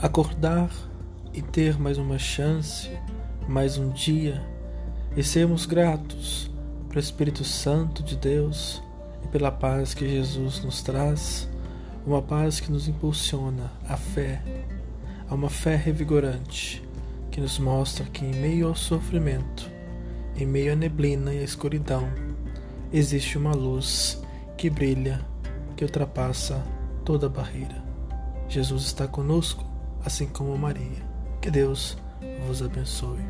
acordar e ter mais uma chance, mais um dia e sermos gratos pelo Espírito Santo de Deus e pela paz que Jesus nos traz, uma paz que nos impulsiona à fé, a uma fé revigorante que nos mostra que em meio ao sofrimento, em meio à neblina e à escuridão, existe uma luz que brilha, que ultrapassa toda barreira. Jesus está conosco, assim como Maria. Que Deus vos abençoe.